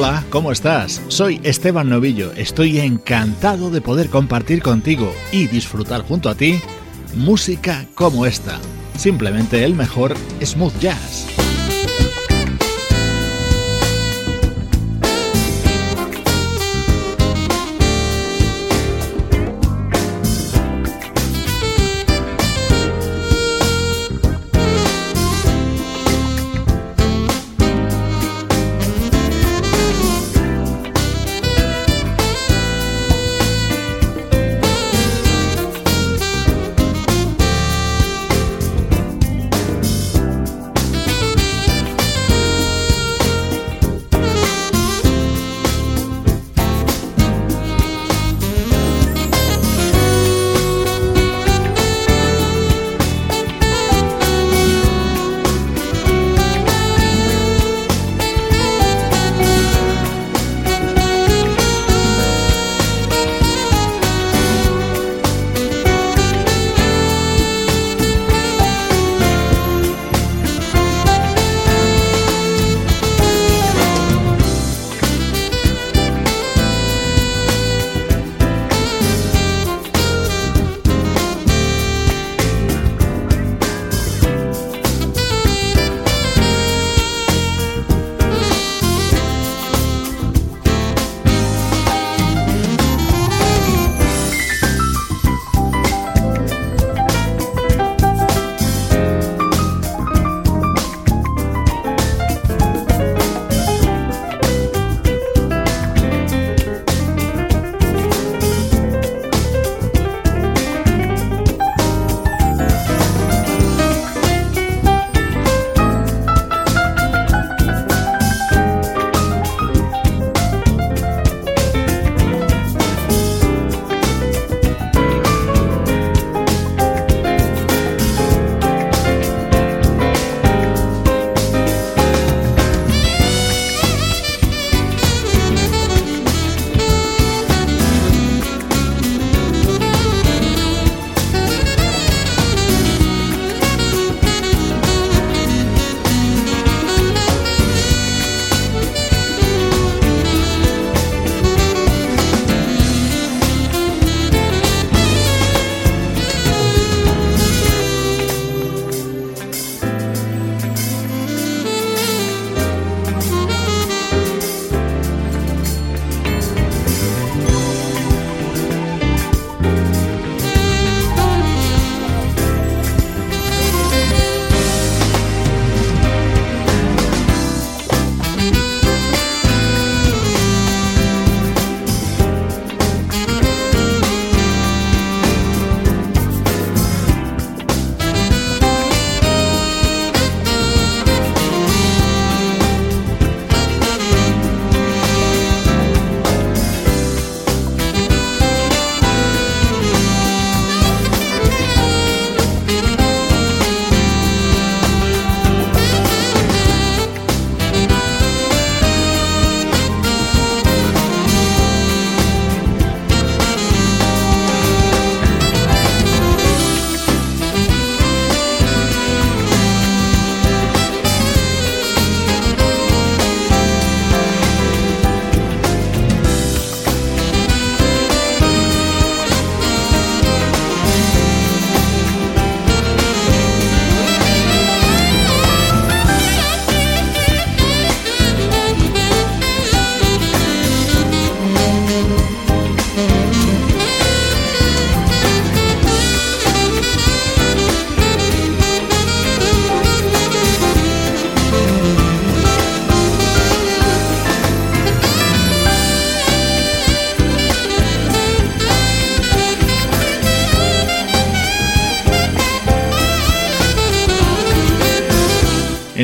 Hola, ¿cómo estás? Soy Esteban Novillo. Estoy encantado de poder compartir contigo y disfrutar junto a ti música como esta. Simplemente el mejor smooth jazz.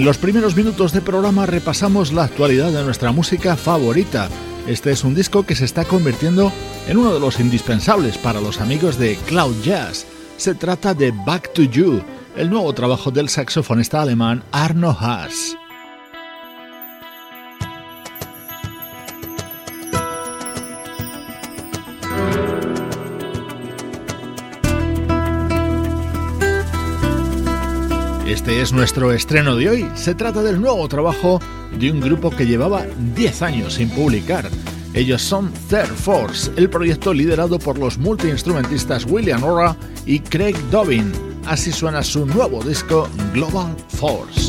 En los primeros minutos de programa repasamos la actualidad de nuestra música favorita. Este es un disco que se está convirtiendo en uno de los indispensables para los amigos de Cloud Jazz. Se trata de Back to You, el nuevo trabajo del saxofonista alemán Arno Haas. Este es nuestro estreno de hoy. Se trata del nuevo trabajo de un grupo que llevaba 10 años sin publicar. Ellos son Third Force, el proyecto liderado por los multiinstrumentistas William Ora y Craig Dobbin. Así suena su nuevo disco Global Force.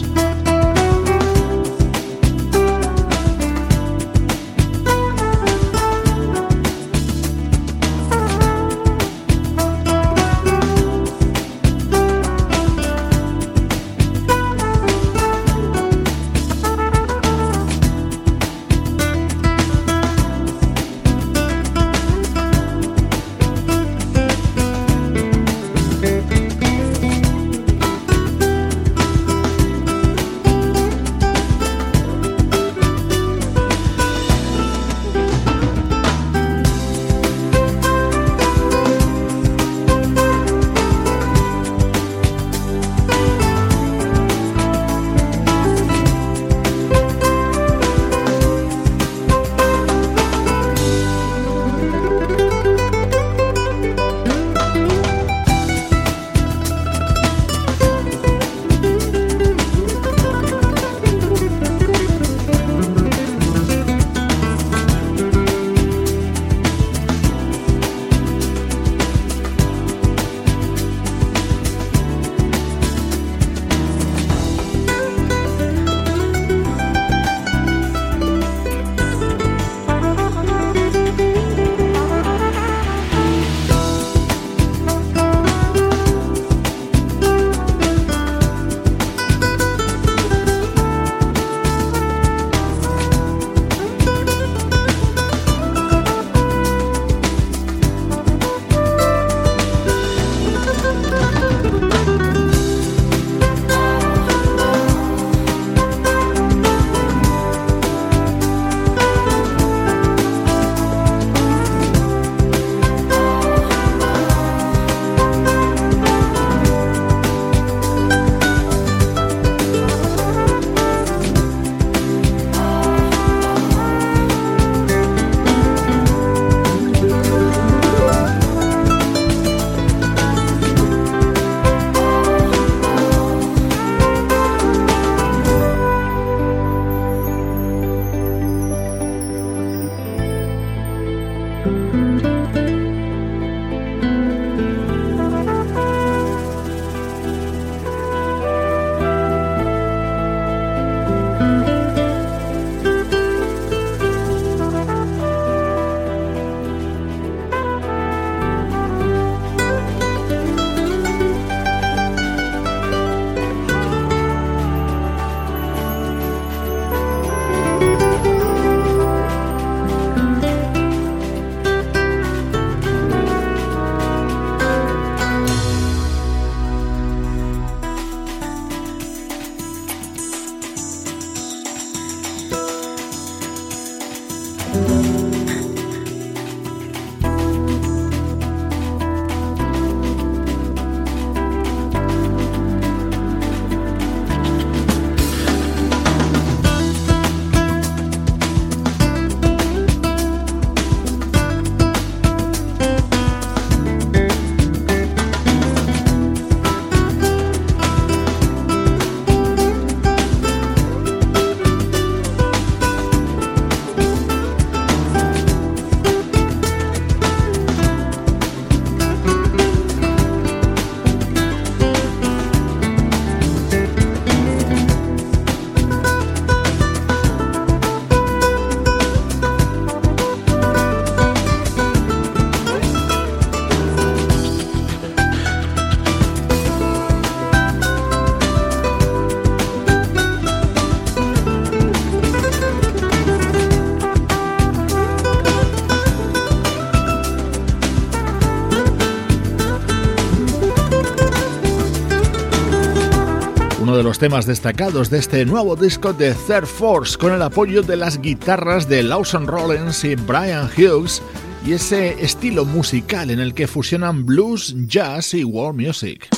Temas destacados de este nuevo disco de Third Force con el apoyo de las guitarras de Lawson Rollins y Brian Hughes y ese estilo musical en el que fusionan blues, jazz y world music.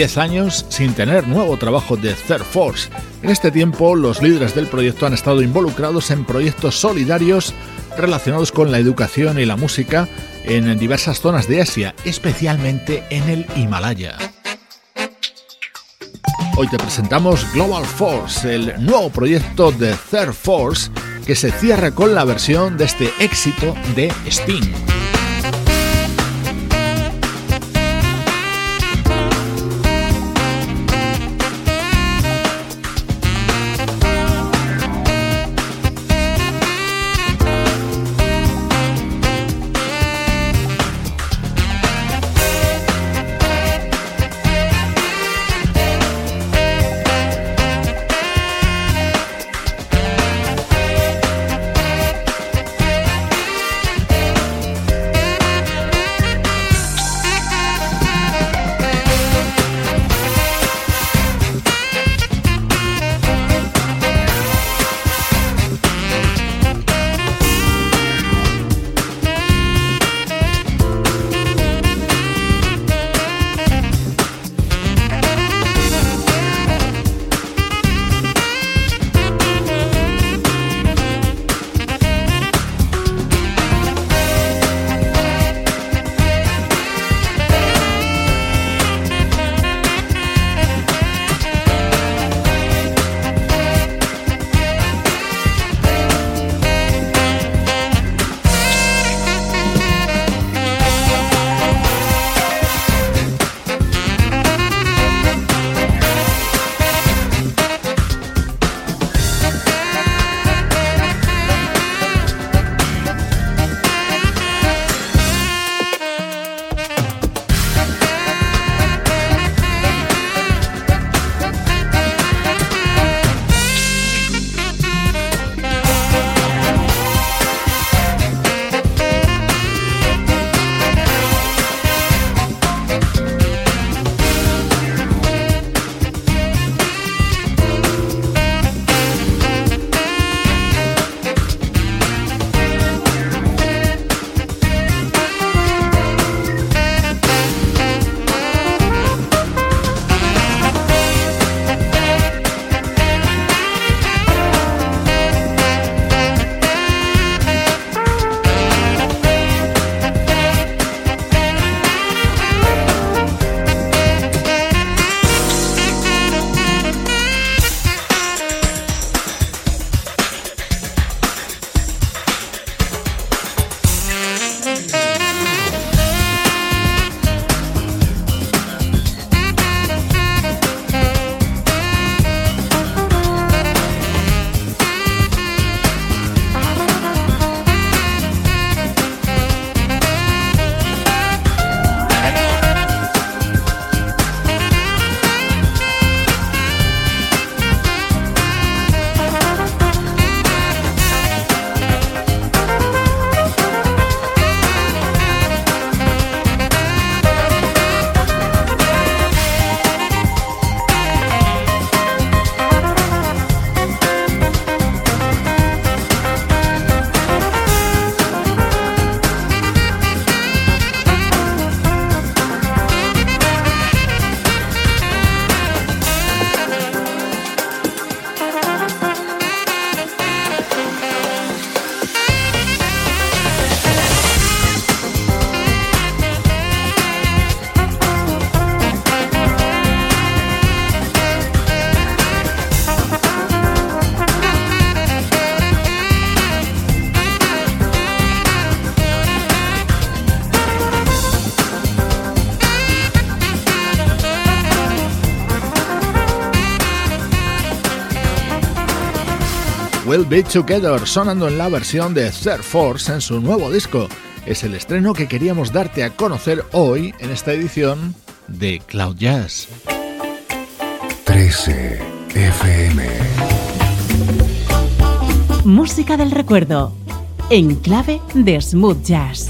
Diez años sin tener nuevo trabajo de Third Force. En este tiempo, los líderes del proyecto han estado involucrados en proyectos solidarios relacionados con la educación y la música en diversas zonas de Asia, especialmente en el Himalaya. Hoy te presentamos Global Force, el nuevo proyecto de Third Force que se cierra con la versión de este éxito de Sting. Will Be Together sonando en la versión de Third Force en su nuevo disco. Es el estreno que queríamos darte a conocer hoy en esta edición de Cloud Jazz. 13 FM Música del recuerdo en clave de smooth jazz.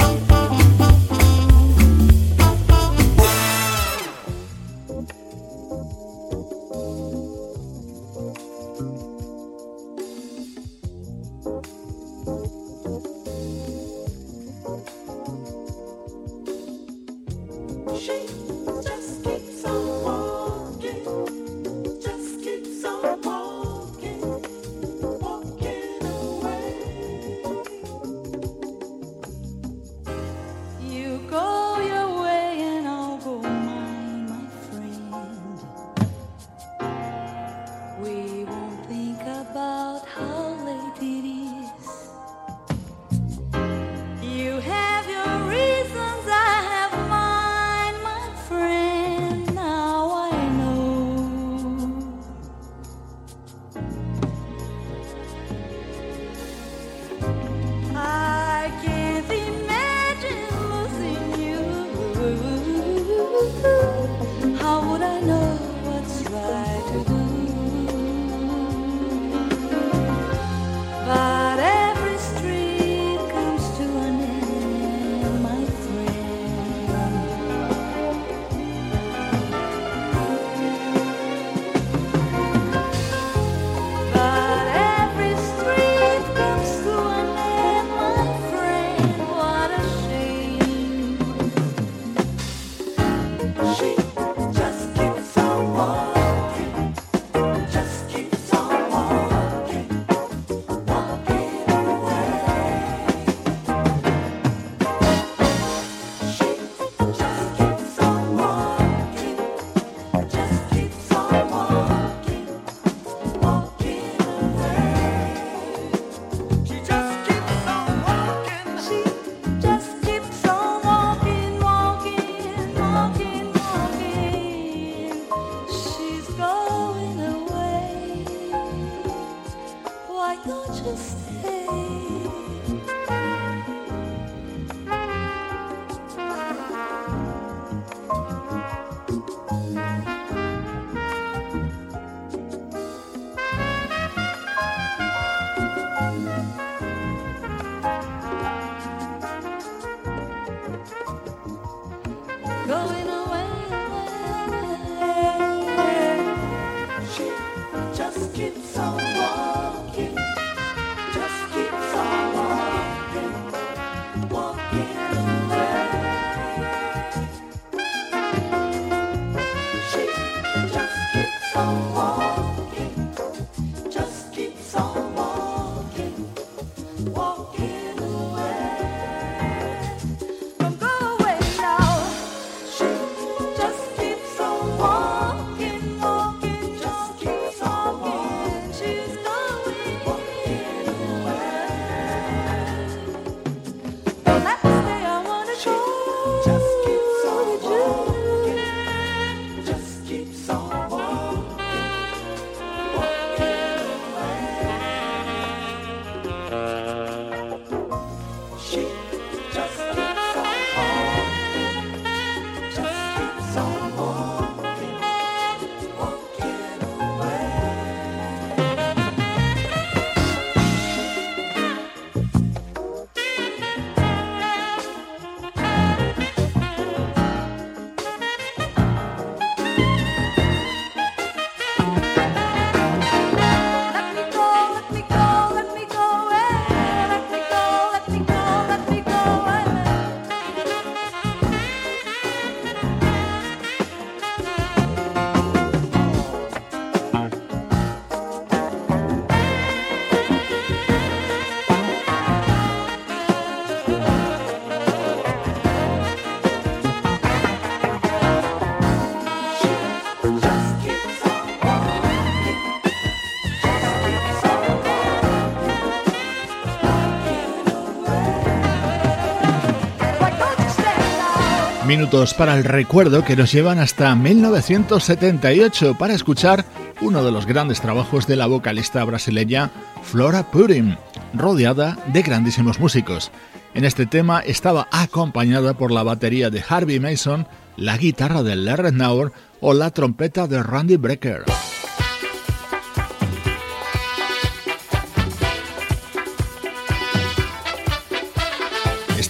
Para el recuerdo que nos llevan hasta 1978 para escuchar uno de los grandes trabajos de la vocalista brasileña Flora Purim, rodeada de grandísimos músicos. En este tema estaba acompañada por la batería de Harvey Mason, la guitarra de Larry Nauer o la trompeta de Randy Brecker.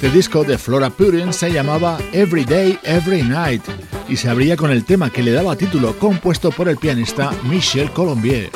Este disco de Flora Purin se llamaba Every Day, Every Night y se abría con el tema que le daba título compuesto por el pianista Michel Colombier.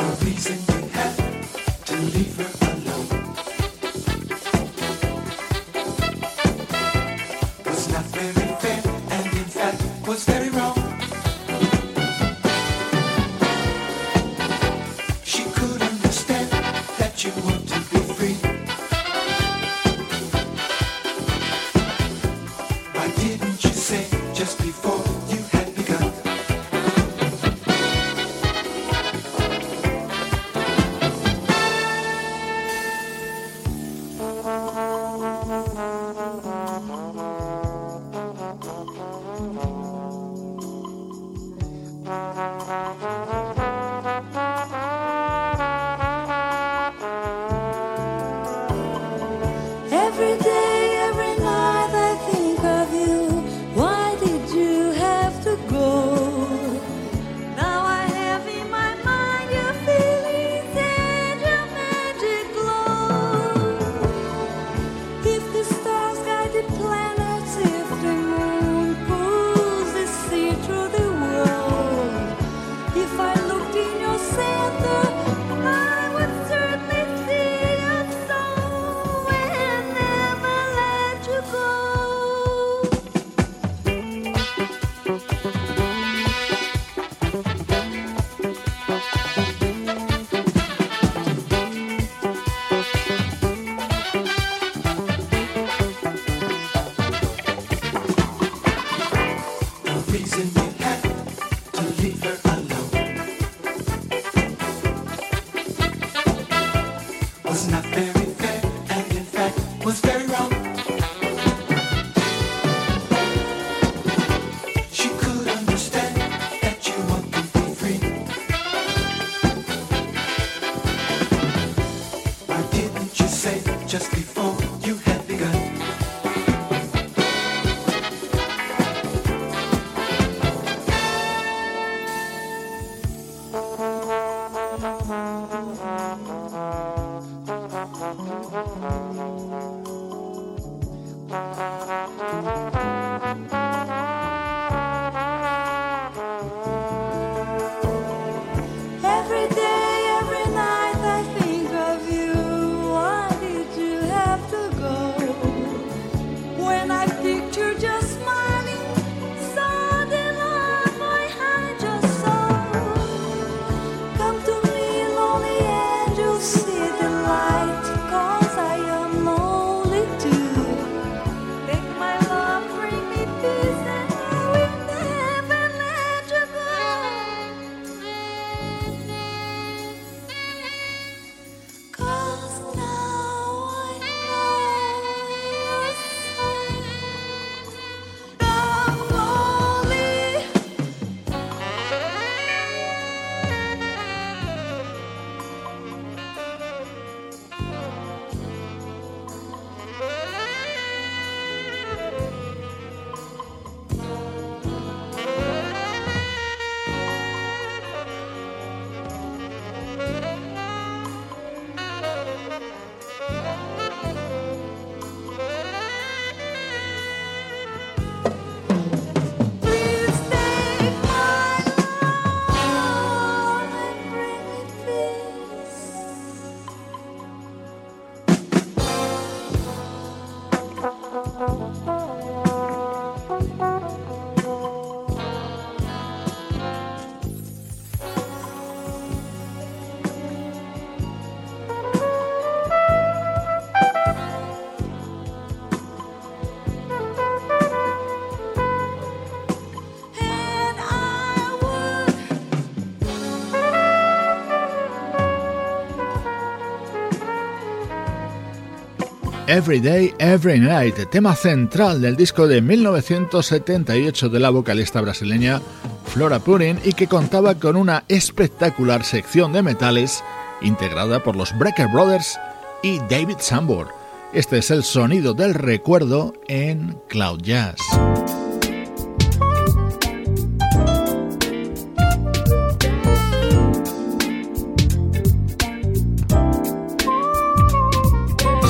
Every Day, Every Night, tema central del disco de 1978 de la vocalista brasileña Flora Purin y que contaba con una espectacular sección de metales integrada por los Breaker Brothers y David Sambor. Este es el sonido del recuerdo en Cloud Jazz.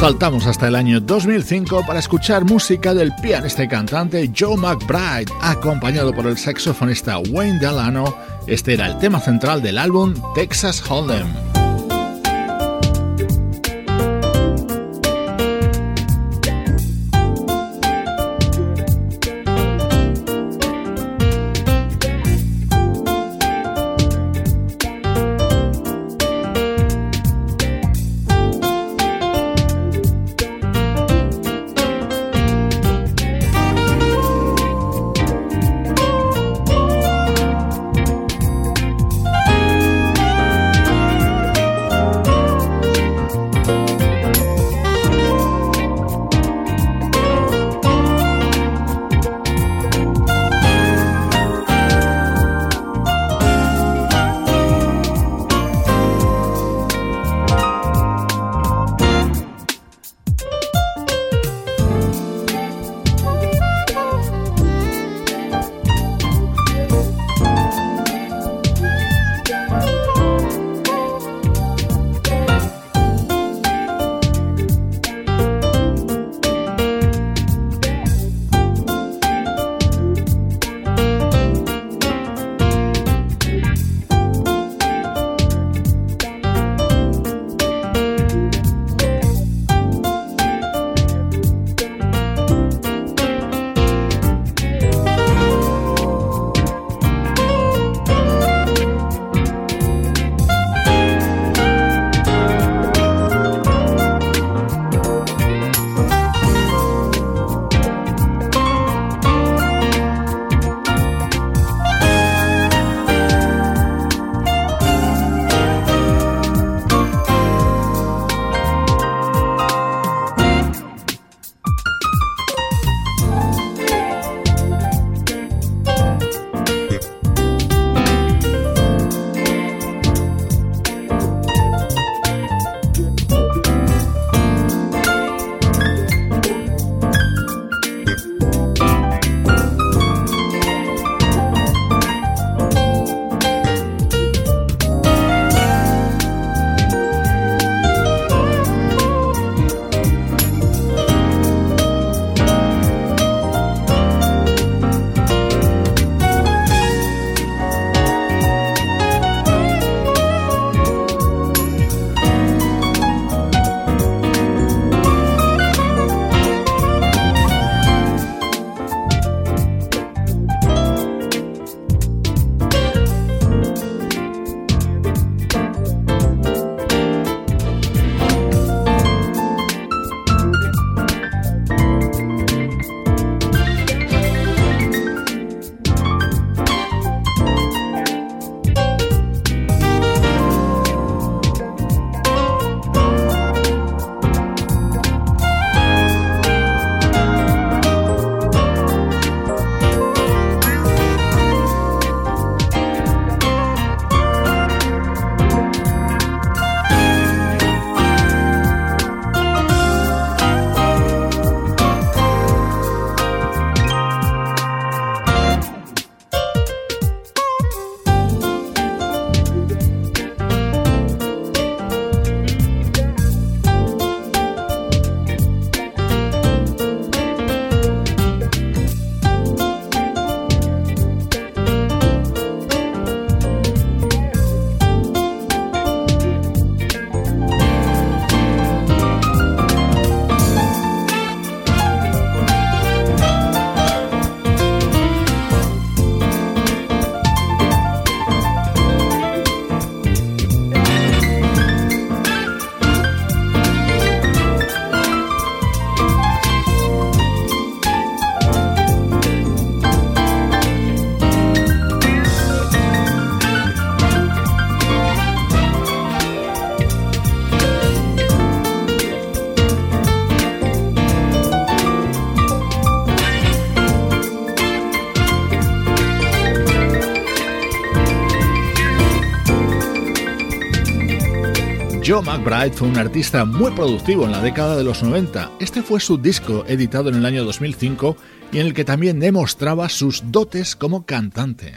Saltamos hasta el año 2005 para escuchar música del pianista y cantante Joe McBride, acompañado por el saxofonista Wayne Delano. Este era el tema central del álbum Texas Hold'em. Joe McBride fue un artista muy productivo en la década de los 90. Este fue su disco editado en el año 2005 y en el que también demostraba sus dotes como cantante.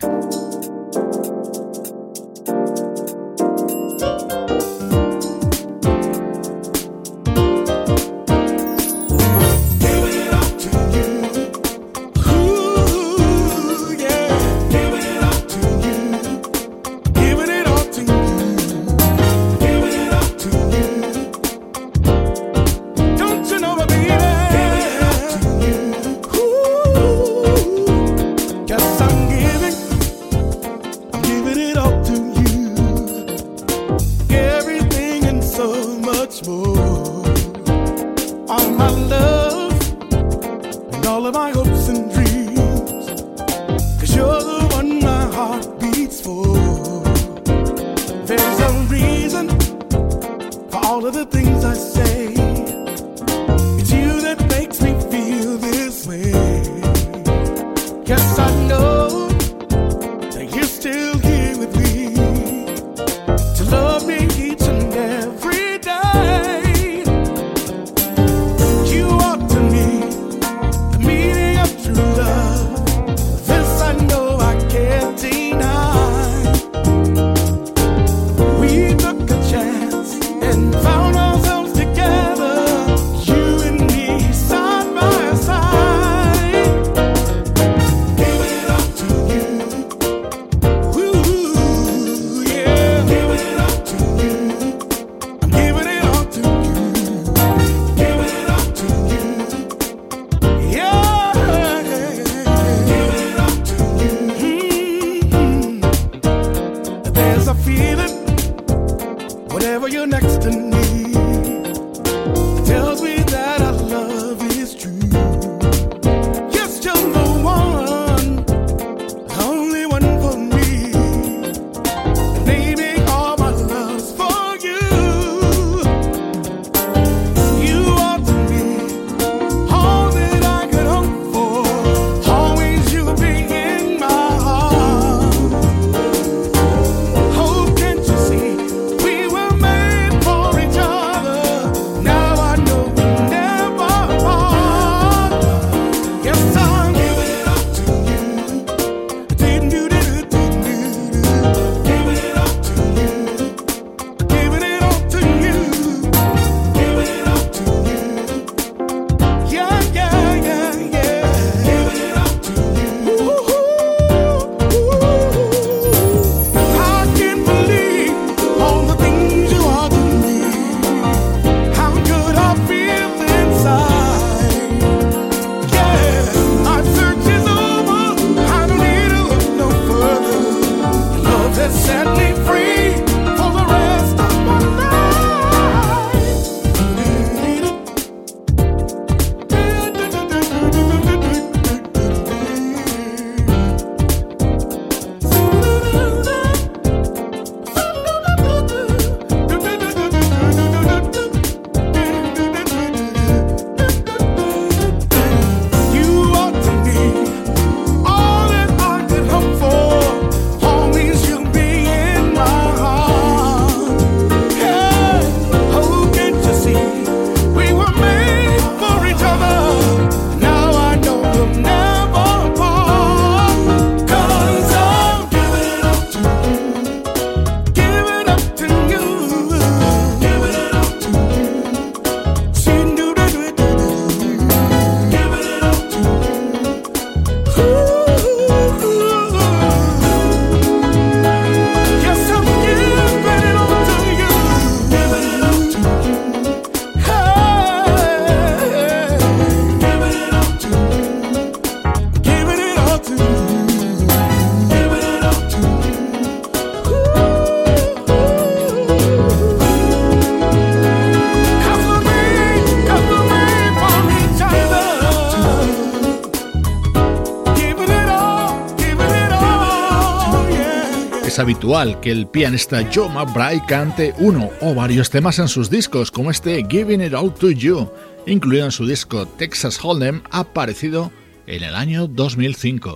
Habitual que el pianista Joe McBride cante uno o varios temas en sus discos, como este Giving It All to You, incluido en su disco Texas Hold'em, aparecido en el año 2005.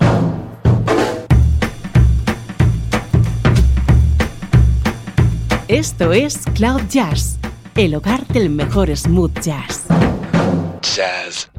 Esto es Cloud Jazz, el hogar del mejor smooth jazz. Jazz.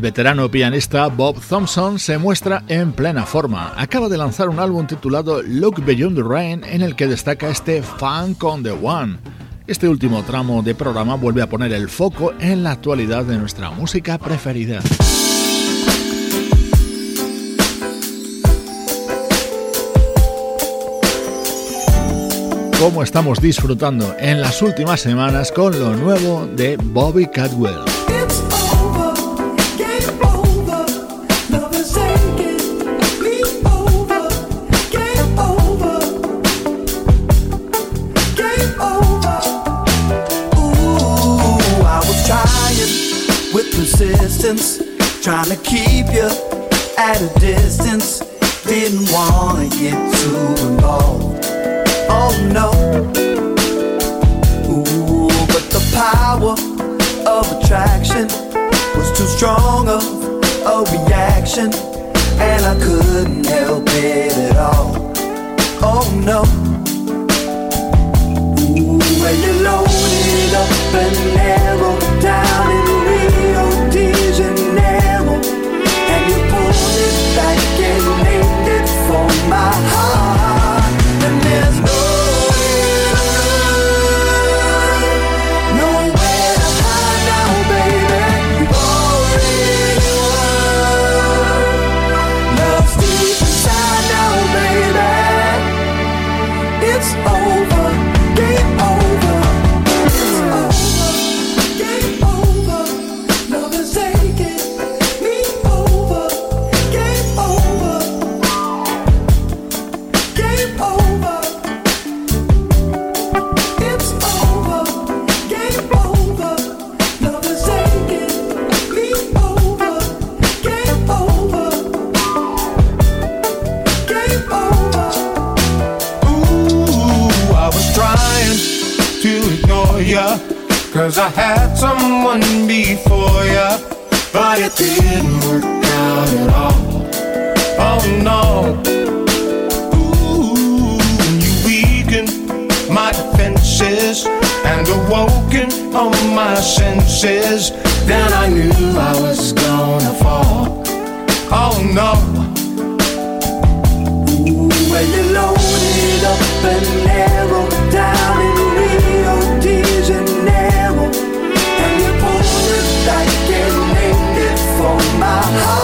El veterano pianista Bob Thompson se muestra en plena forma. Acaba de lanzar un álbum titulado Look Beyond the Rain en el que destaca este Funk on the One. Este último tramo de programa vuelve a poner el foco en la actualidad de nuestra música preferida. cómo estamos disfrutando en las últimas semanas con lo nuevo de Bobby Cadwell. Keep you at a distance. Didn't wanna get too involved. Oh no. Ooh, but the power of attraction was too strong of a reaction, and I couldn't help it at all. Oh no. Ooh, when you loaded up and narrowed down Cause I had someone before ya, but it didn't work out at all. Oh no. Ooh, you weakened my defenses and awoken all my senses. Then I knew I was gonna fall. Oh no. Ooh, when you loaded up and narrowed Oh.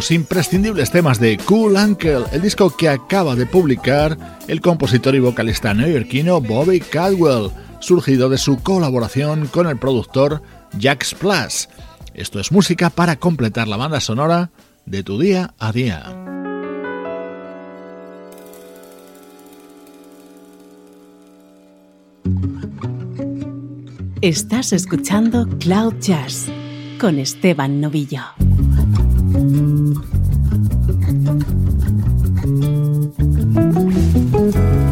Los imprescindibles temas de Cool Uncle, el disco que acaba de publicar el compositor y vocalista neoyorquino Bobby Caldwell, surgido de su colaboración con el productor Jax Plus. Esto es música para completar la banda sonora de tu día a día. Estás escuchando Cloud Jazz con Esteban Novillo. you.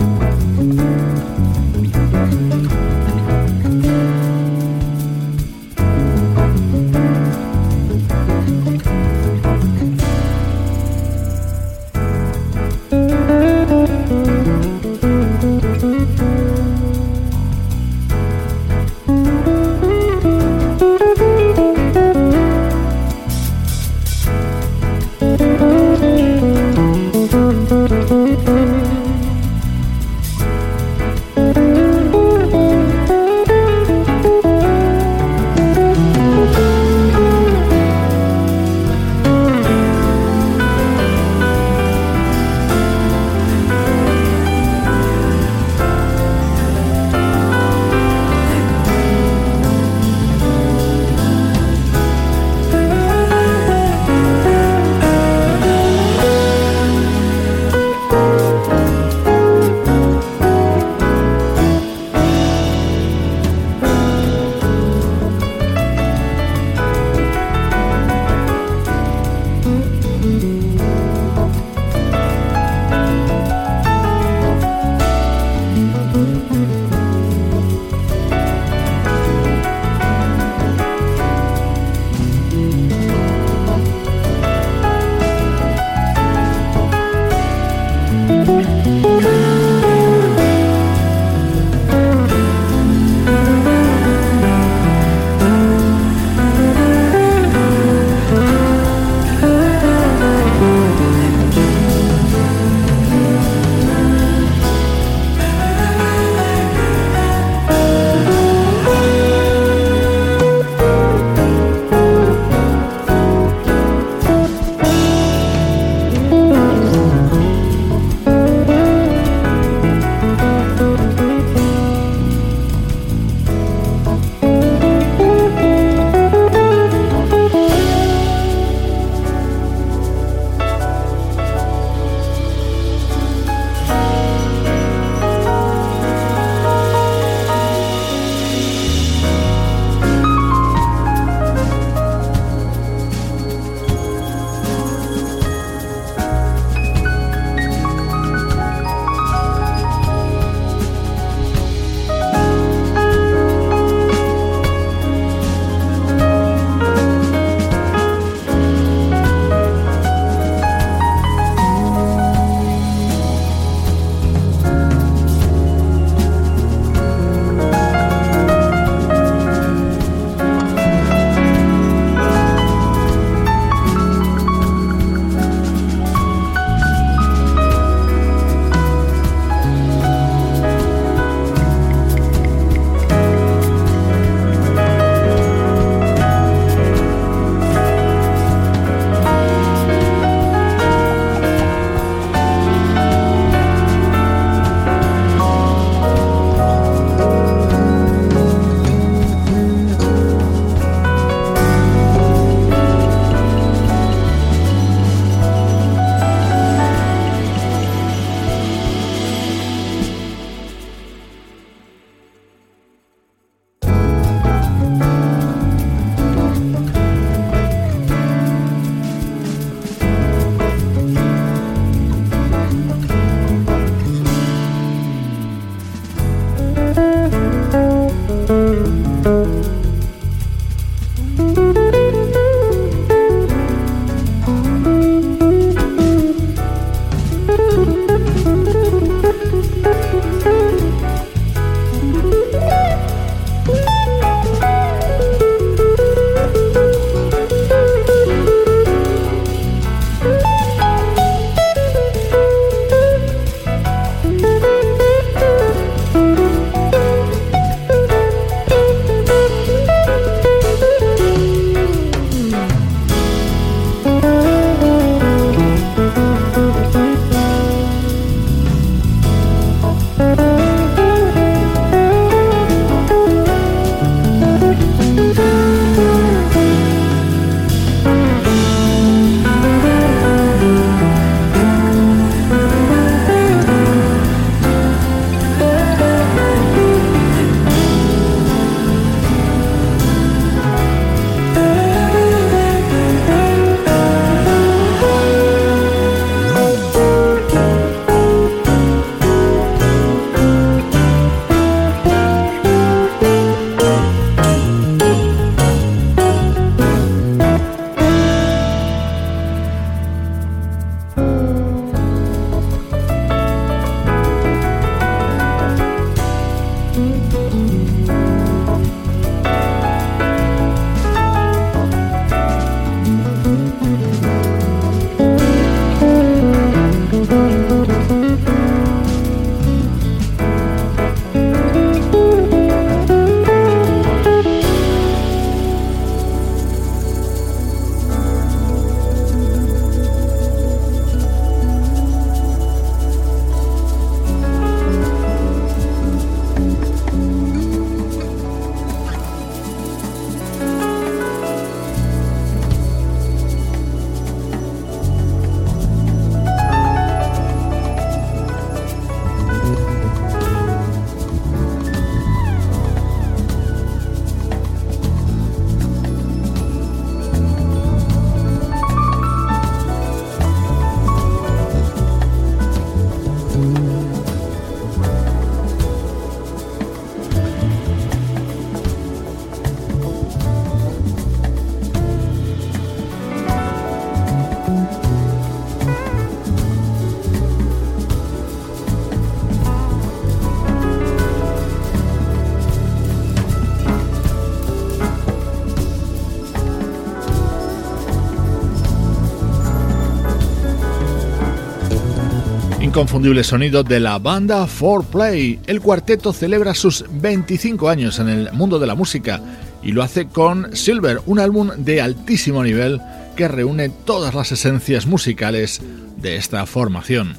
Inconfundible sonido de la banda 4Play. El cuarteto celebra sus 25 años en el mundo de la música y lo hace con Silver, un álbum de altísimo nivel que reúne todas las esencias musicales de esta formación.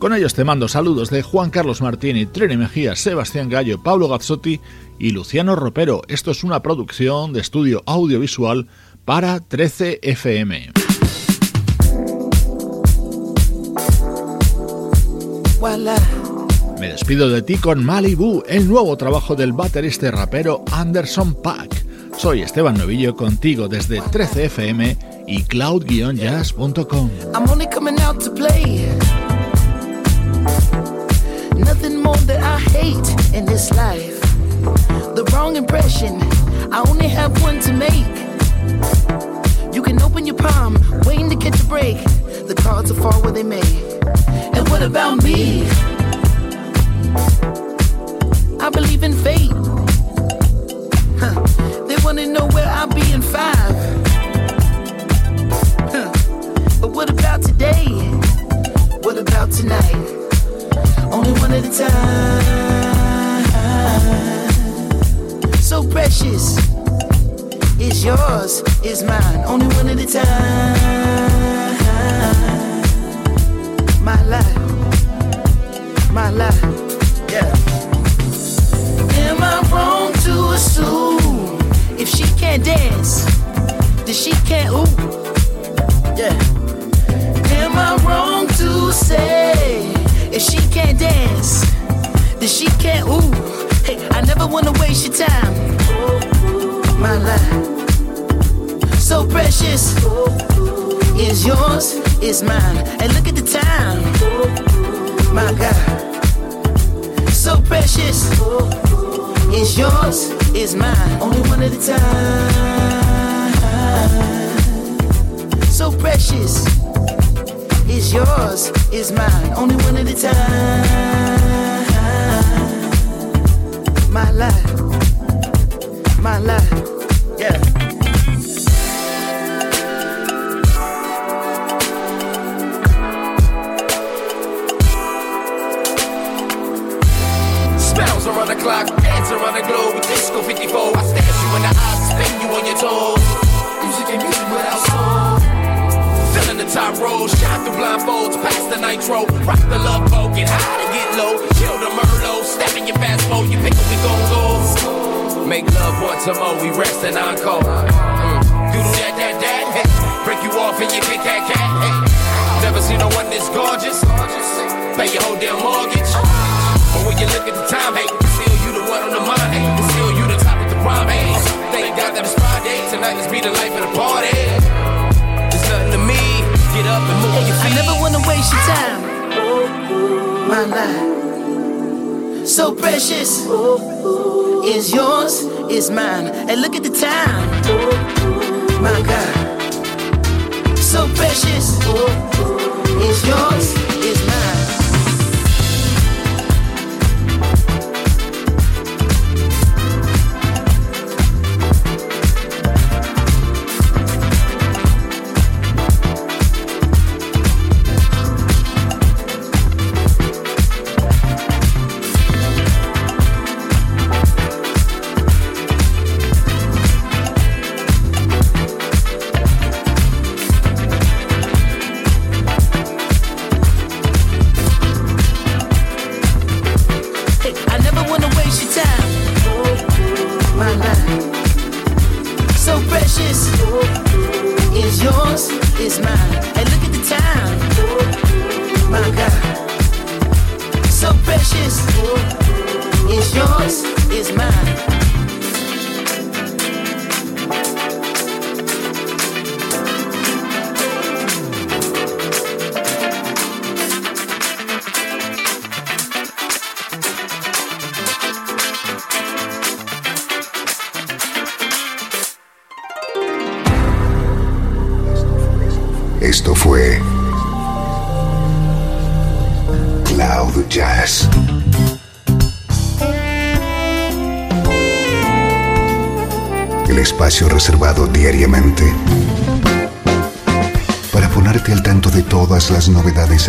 Con ellos te mando saludos de Juan Carlos Martini, Trini Mejía, Sebastián Gallo, Pablo Gazzotti y Luciano Ropero. Esto es una producción de estudio audiovisual para 13 FM. Me despido de ti con Malibu, el nuevo trabajo del baterista rapero Anderson Pack. Soy Esteban Novillo contigo desde 13fm y cloud-jazz.com. I'm only coming out to play. Nothing more that I hate in this life. The wrong impression, I only have one to make. You can open your palm, waiting to catch a break. The cards will fall where they may. And what about me? I believe in fate. Huh. They wanna know where I'll be in five. Huh. But what about today? What about tonight? Only one at a time. So precious. It's yours, it's mine. Only one at a time my life, my life, yeah. Am I wrong to assume if she can't dance, then she can't ooh, yeah? Am I wrong to say if she can't dance, then she can't ooh? Hey, I never wanna waste your time, my life, so precious is yours, is mine. And look at the time, my God, so precious. Is yours, is mine. Only one at a time. So precious. Is yours, is mine. Only one at a time. My life, my life, clock, dance around the globe with disco 54. I stash you in the eyes, spin you on your toes. Music and music without soul. Filling the top row, shine through blindfolds, past the nitro. Rock the love boat, get high to get low. Kill the Merlot, step in your fast mode, you pick up, gon' go. Make love once more, we rest and encore. Mm. Doodle that, that, that. Break you off and you pick that cat. Never seen no one this gorgeous. Pay your whole damn mortgage. But when you look at the time, hey, on the mind, hey. It's still you the top of the prime, eh? hey. Thank God that it's Friday. Tonight be the life of the party. There's nothing to me. Get up and move your feet. I never wanna waste your time. My life, so precious, is yours, is mine. And look at the time, my God,